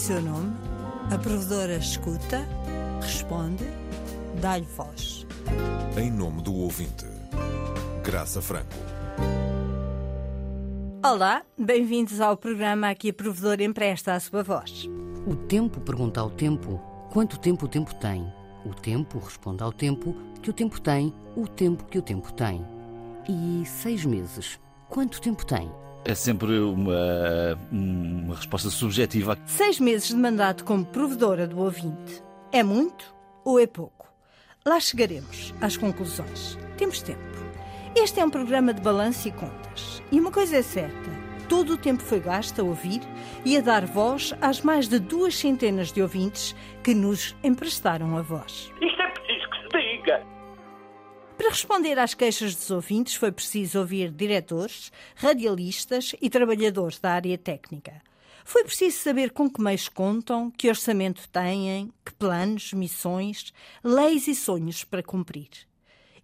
seu nome, a provedora escuta, responde, dá-lhe voz. Em nome do ouvinte, Graça Franco. Olá, bem-vindos ao programa Aqui a Provedora Empresta a sua voz. O tempo pergunta ao tempo quanto tempo o tempo tem. O tempo responde ao tempo que o tempo tem, o tempo que o tempo tem. E seis meses, quanto tempo tem? É sempre uma, uma resposta subjetiva. Seis meses de mandato como provedora do ouvinte. É muito ou é pouco? Lá chegaremos às conclusões. Temos tempo. Este é um programa de balanço e contas. E uma coisa é certa: todo o tempo foi gasto a ouvir e a dar voz às mais de duas centenas de ouvintes que nos emprestaram a voz. Para responder às queixas dos ouvintes, foi preciso ouvir diretores, radialistas e trabalhadores da área técnica. Foi preciso saber com que meios contam, que orçamento têm, que planos, missões, leis e sonhos para cumprir.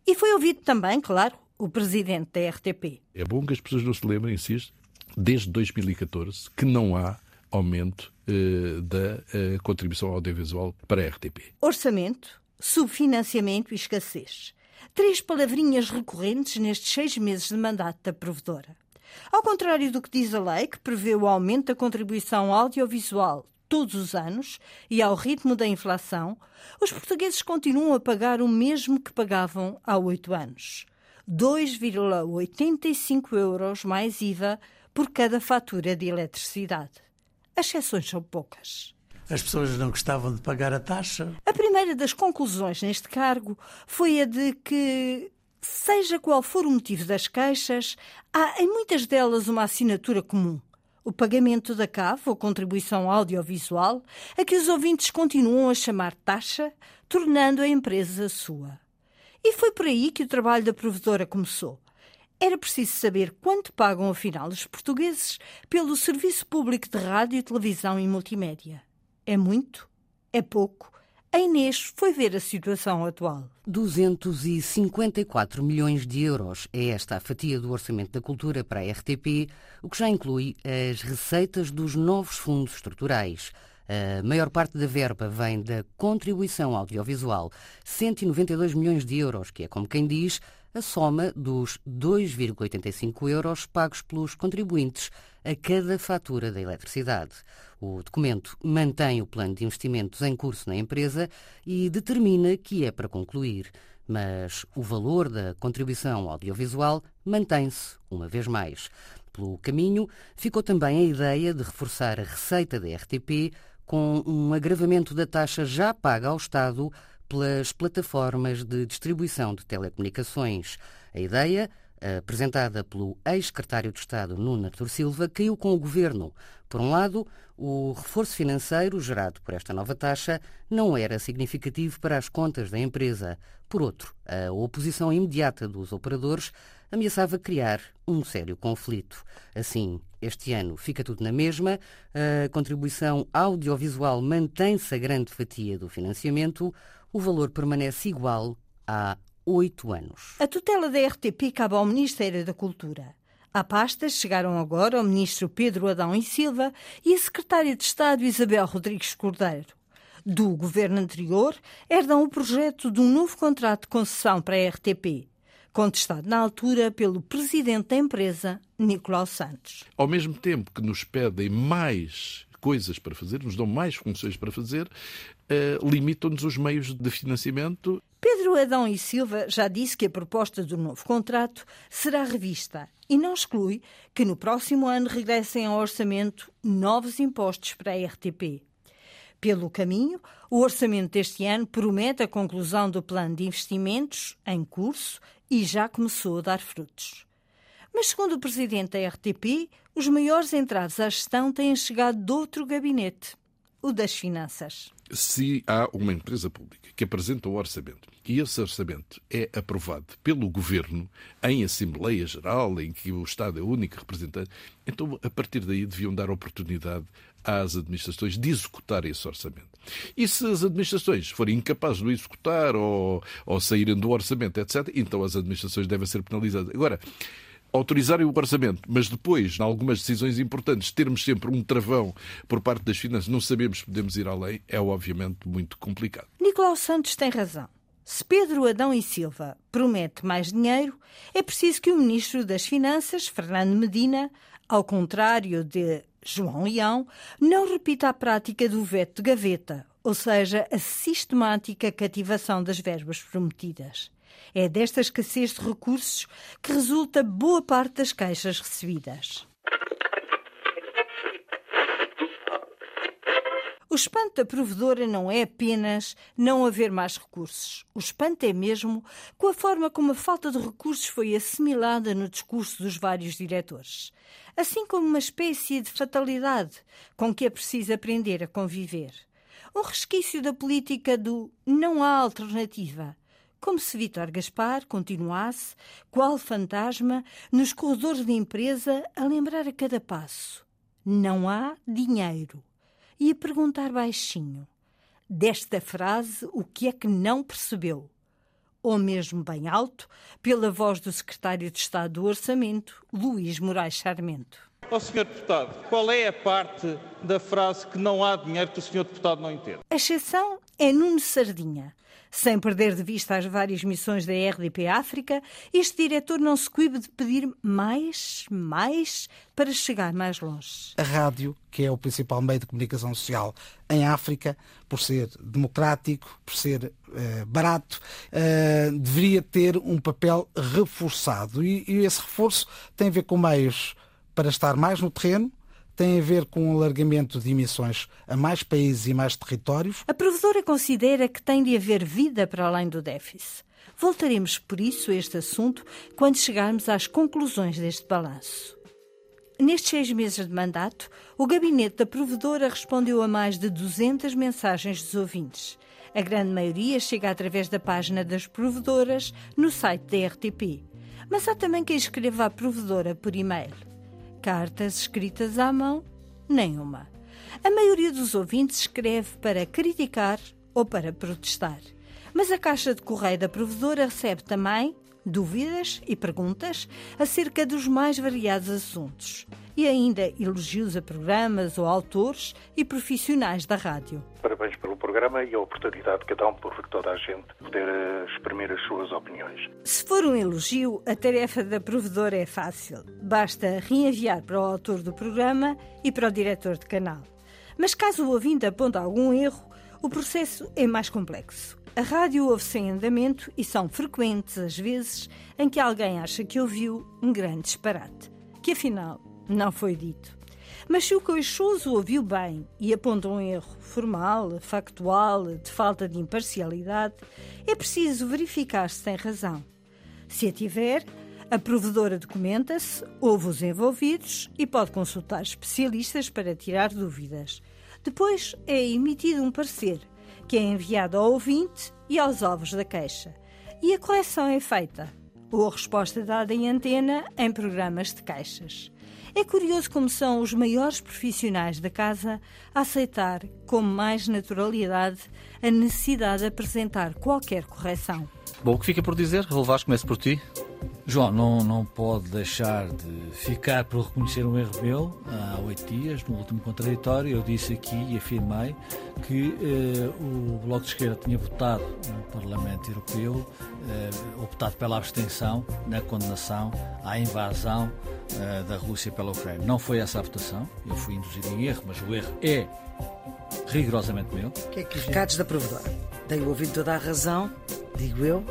E foi ouvido também, claro, o presidente da RTP. É bom que as pessoas não se lembrem, insisto, desde 2014, que não há aumento eh, da eh, contribuição audiovisual para a RTP. Orçamento, subfinanciamento e escassez três palavrinhas recorrentes nestes seis meses de mandato da provedora. Ao contrário do que diz a lei, que prevê o aumento da contribuição audiovisual todos os anos e ao ritmo da inflação, os portugueses continuam a pagar o mesmo que pagavam há oito anos. 2,85 euros mais IVA por cada fatura de eletricidade. As exceções são poucas as pessoas não gostavam de pagar a taxa. A primeira das conclusões neste cargo foi a de que, seja qual for o motivo das queixas, há em muitas delas uma assinatura comum. O pagamento da CAV, ou contribuição audiovisual, a que os ouvintes continuam a chamar taxa, tornando a empresa sua. E foi por aí que o trabalho da provedora começou. Era preciso saber quanto pagam, afinal, os portugueses pelo serviço público de rádio, televisão e multimédia. É muito? É pouco? A Inês foi ver a situação atual. 254 milhões de euros é esta a fatia do Orçamento da Cultura para a RTP, o que já inclui as receitas dos novos fundos estruturais. A maior parte da verba vem da contribuição audiovisual, 192 milhões de euros, que é, como quem diz, a soma dos 2,85 euros pagos pelos contribuintes a cada fatura da eletricidade. O documento mantém o plano de investimentos em curso na empresa e determina que é para concluir, mas o valor da contribuição audiovisual mantém-se, uma vez mais. Pelo caminho, ficou também a ideia de reforçar a receita da RTP com um agravamento da taxa já paga ao Estado pelas plataformas de distribuição de telecomunicações. A ideia, apresentada pelo ex-secretário de Estado Nuno Artur Silva, caiu com o governo. Por um lado, o reforço financeiro gerado por esta nova taxa não era significativo para as contas da empresa. Por outro, a oposição imediata dos operadores ameaçava criar um sério conflito. Assim, este ano fica tudo na mesma, a contribuição audiovisual mantém-se a grande fatia do financiamento, o valor permanece igual há oito anos. A tutela da RTP cabe ao Ministério da Cultura. À pasta chegaram agora o ministro Pedro Adão e Silva e a secretária de Estado Isabel Rodrigues Cordeiro. Do governo anterior, herdam o projeto de um novo contrato de concessão para a RTP, contestado na altura pelo presidente da empresa, Nicolau Santos. Ao mesmo tempo que nos pedem mais coisas para fazer, nos dão mais funções para fazer, uh, limitam-nos os meios de financiamento. Pedro Adão e Silva já disse que a proposta do novo contrato será revista e não exclui que no próximo ano regressem ao orçamento novos impostos para a RTP. Pelo caminho, o orçamento deste ano promete a conclusão do plano de investimentos em curso e já começou a dar frutos. Mas, segundo o presidente da RTP, os maiores entraves à gestão têm chegado de outro gabinete, o das finanças. Se há uma empresa pública que apresenta o orçamento e esse orçamento é aprovado pelo governo em Assembleia Geral, em que o Estado é o único representante, então a partir daí deviam dar oportunidade às administrações de executar esse orçamento. E se as administrações forem incapazes de o executar ou, ou saírem do orçamento, etc., então as administrações devem ser penalizadas. Agora, autorizarem o orçamento, mas depois, em algumas decisões importantes, termos sempre um travão por parte das finanças, não sabemos se podemos ir além, é obviamente muito complicado. Nicolau Santos tem razão. Se Pedro Adão e Silva promete mais dinheiro, é preciso que o Ministro das Finanças, Fernando Medina, ao contrário de João Leão, não repita a prática do veto de gaveta, ou seja, a sistemática cativação das verbas prometidas. É desta escassez de recursos que resulta boa parte das queixas recebidas. O espanto da provedora não é apenas não haver mais recursos. O espanto é mesmo com a forma como a falta de recursos foi assimilada no discurso dos vários diretores. Assim como uma espécie de fatalidade com que é preciso aprender a conviver. Um resquício da política do não há alternativa. Como se Vítor Gaspar continuasse, qual fantasma, nos corredores da empresa a lembrar a cada passo: não há dinheiro e a perguntar baixinho: desta frase, o que é que não percebeu? Ou mesmo bem alto, pela voz do secretário de Estado do Orçamento, Luís Moraes Sarmento. Ó oh, Sr. Deputado, qual é a parte da frase que não há dinheiro que o Sr. Deputado não entende? A exceção é Nuno Sardinha. Sem perder de vista as várias missões da RDP África, este diretor não se coíbe de pedir mais, mais, para chegar mais longe. A rádio, que é o principal meio de comunicação social em África, por ser democrático, por ser uh, barato, uh, deveria ter um papel reforçado. E, e esse reforço tem a ver com meios para estar mais no terreno, tem a ver com o alargamento de emissões a mais países e mais territórios. A provedora considera que tem de haver vida para além do déficit. Voltaremos por isso a este assunto quando chegarmos às conclusões deste balanço. Nestes seis meses de mandato, o gabinete da provedora respondeu a mais de 200 mensagens dos ouvintes. A grande maioria chega através da página das provedoras no site da RTP. Mas há também quem escreva à provedora por e-mail cartas escritas à mão, nenhuma. A maioria dos ouvintes escreve para criticar ou para protestar. Mas a caixa de correio da provedora recebe também dúvidas e perguntas acerca dos mais variados assuntos e ainda elogios a programas ou autores e profissionais da rádio. Parabéns pelo programa e a oportunidade que dão por toda a gente poder eh, exprimir as suas opiniões. Se for um elogio, a tarefa da provedora é fácil. Basta reenviar para o autor do programa e para o diretor de canal. Mas caso o ouvinte aponte algum erro, o processo é mais complexo. A rádio ouve-se em andamento e são frequentes as vezes em que alguém acha que ouviu um grande disparate, que afinal não foi dito. Mas se o queixoso ouviu bem e aponta um erro formal, factual, de falta de imparcialidade, é preciso verificar se tem razão. Se a tiver, a provedora documenta-se, ouve os envolvidos e pode consultar especialistas para tirar dúvidas. Depois é emitido um parecer, que é enviado ao ouvinte e aos alvos da queixa. E a correção é feita, ou a resposta dada em antena em programas de queixas. É curioso como são os maiores profissionais da casa a aceitar com mais naturalidade a necessidade de apresentar qualquer correção. Bom, o que fica por dizer? Relevares, começo por ti. João, não, não pode deixar de ficar por reconhecer um erro meu. Há oito dias, no último contraditório, eu disse aqui e afirmei que eh, o Bloco de Esquerda tinha votado no Parlamento Europeu, eh, optado pela abstenção na condenação à invasão eh, da Rússia pela Ucrânia. Não foi essa a votação, eu fui induzido em erro, mas o erro é rigorosamente meu. Que é que Recados da provedora. Tenho ouvido toda a razão digo eu,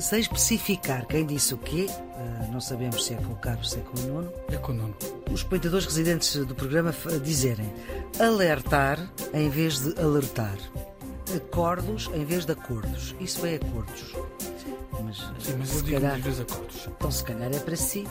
sem especificar quem disse o quê, eh, não sabemos se é com o Carlos, se é com o Nuno. É com o Nuno. Os espectadores residentes do programa dizerem alertar em vez de alertar, acordos em vez de acordos. Isso é acordos. Mas, Sim, mas eu digo calhar, vezes acordos. Então, se calhar é para si.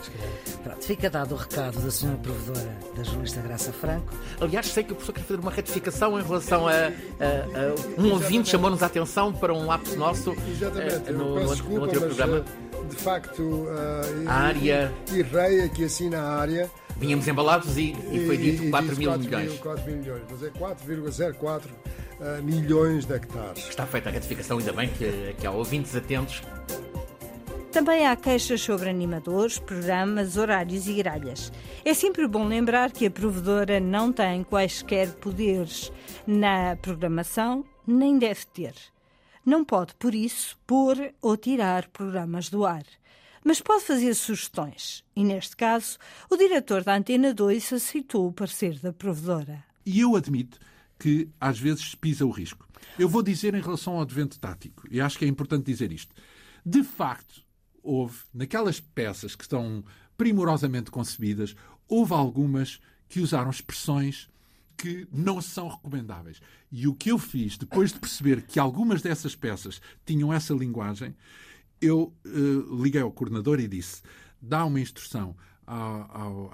Pronto, fica dado o recado da senhora provedora da jornalista Graça Franco. Aliás, sei que o professor quer fazer uma retificação em relação a, a, a um ouvinte chamou-nos a atenção para um lapso nosso Exatamente. Uh, no, no, desculpa, no anterior programa. Eh, de facto, uh, a área. E Rei, que assina a área. Vínhamos embalados e, e foi dito e, 4 mil 4 milhões. 4 mil milhões, mas é 4,04 uh, milhões de hectares. Está feita a retificação, ainda bem que, que há ouvintes atentos Também há queixas sobre animadores, programas, horários e gralhas. É sempre bom lembrar que a provedora não tem quaisquer poderes na programação, nem deve ter. Não pode, por isso, pôr ou tirar programas do ar. Mas pode fazer sugestões. E, neste caso, o diretor da Antena 2 aceitou o parecer da provedora. E eu admito que às vezes pisa o risco. Eu vou dizer em relação ao advento tático, e acho que é importante dizer isto. De facto, houve, naquelas peças que estão primorosamente concebidas, houve algumas que usaram expressões que não são recomendáveis. E o que eu fiz, depois de perceber que algumas dessas peças tinham essa linguagem, eu uh, liguei ao coordenador e disse: dá uma instrução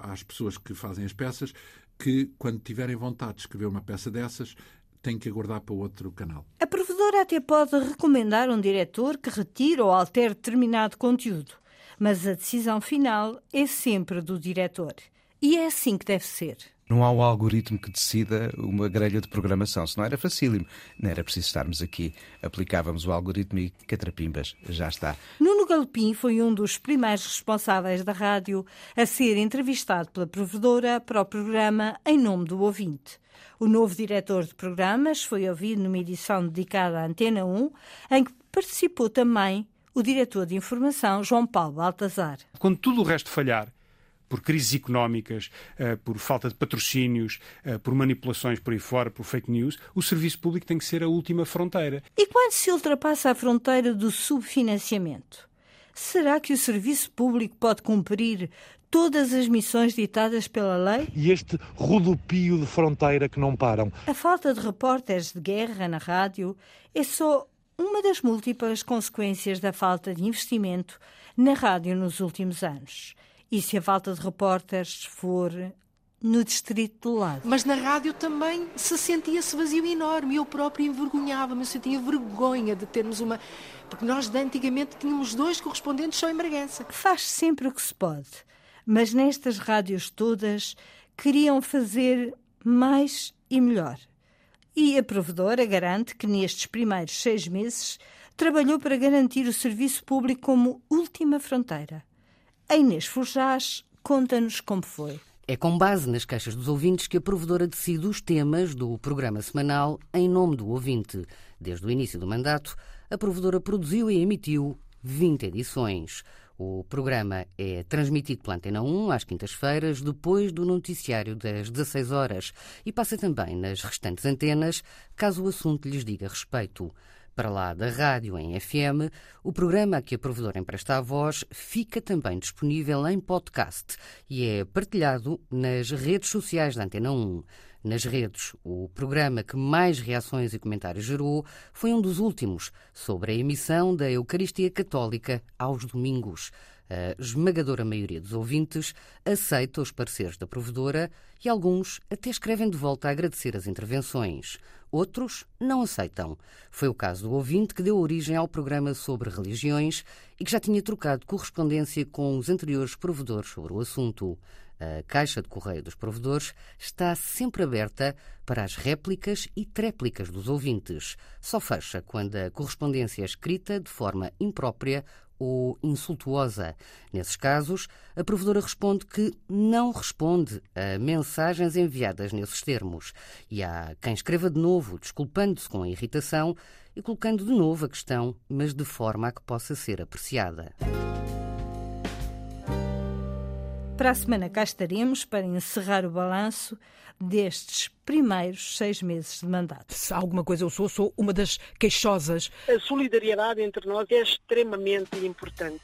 às pessoas que fazem as peças que, quando tiverem vontade de escrever uma peça dessas, têm que aguardar para outro canal. A provedora até pode recomendar um diretor que retire ou altere determinado conteúdo, mas a decisão final é sempre do diretor. E é assim que deve ser. Não há um algoritmo que decida uma grelha de programação, senão era facílimo. Não era preciso estarmos aqui. Aplicávamos o algoritmo e catrapimbas, já está. Nuno Galopim foi um dos primeiros responsáveis da rádio a ser entrevistado pela provedora para o programa Em Nome do Ouvinte. O novo diretor de programas foi ouvido numa edição dedicada à Antena 1, em que participou também o diretor de informação, João Paulo Baltazar. Quando tudo o resto falhar, por crises económicas, eh, por falta de patrocínios, eh, por manipulações por aí fora, por fake news, o serviço público tem que ser a última fronteira. E quando se ultrapassa a fronteira do subfinanciamento? Será que o serviço público pode cumprir todas as missões ditadas pela lei? E este rodopio de fronteira que não param. A falta de repórteres de guerra na rádio é só uma das múltiplas consequências da falta de investimento na rádio nos últimos anos. E se a falta de repórteres for no distrito do lado. Mas na rádio também se sentia esse vazio enorme. Eu própria envergonhava-me, eu sentia vergonha de termos uma. Porque nós de antigamente tínhamos dois correspondentes só em Bragança. Faz sempre o que se pode. Mas nestas rádios todas queriam fazer mais e melhor. E a provedora garante que nestes primeiros seis meses trabalhou para garantir o serviço público como última fronteira. A Inês Forjás conta-nos como foi. É com base nas queixas dos ouvintes que a provedora decide os temas do programa semanal em nome do ouvinte. Desde o início do mandato, a provedora produziu e emitiu 20 edições. O programa é transmitido pela Antena 1 às quintas-feiras, depois do noticiário das 16 horas, e passa também nas restantes antenas, caso o assunto lhes diga respeito. Para lá da rádio em FM, o programa que a provedora empresta a voz fica também disponível em podcast e é partilhado nas redes sociais da Antena 1. Nas redes, o programa que mais reações e comentários gerou foi um dos últimos, sobre a emissão da Eucaristia Católica aos domingos. A esmagadora maioria dos ouvintes aceita os pareceres da provedora e alguns até escrevem de volta a agradecer as intervenções. Outros não aceitam. Foi o caso do ouvinte que deu origem ao programa sobre religiões e que já tinha trocado correspondência com os anteriores provedores sobre o assunto. A caixa de correio dos provedores está sempre aberta para as réplicas e tréplicas dos ouvintes. Só fecha quando a correspondência é escrita de forma imprópria ou insultuosa. Nesses casos, a provedora responde que não responde a mensagens enviadas nesses termos. E há quem escreva de novo, desculpando-se com a irritação e colocando de novo a questão, mas de forma a que possa ser apreciada. Para a semana cá estaremos para encerrar o balanço destes primeiros seis meses de mandato. Se alguma coisa eu sou, sou uma das queixosas. A solidariedade entre nós é extremamente importante.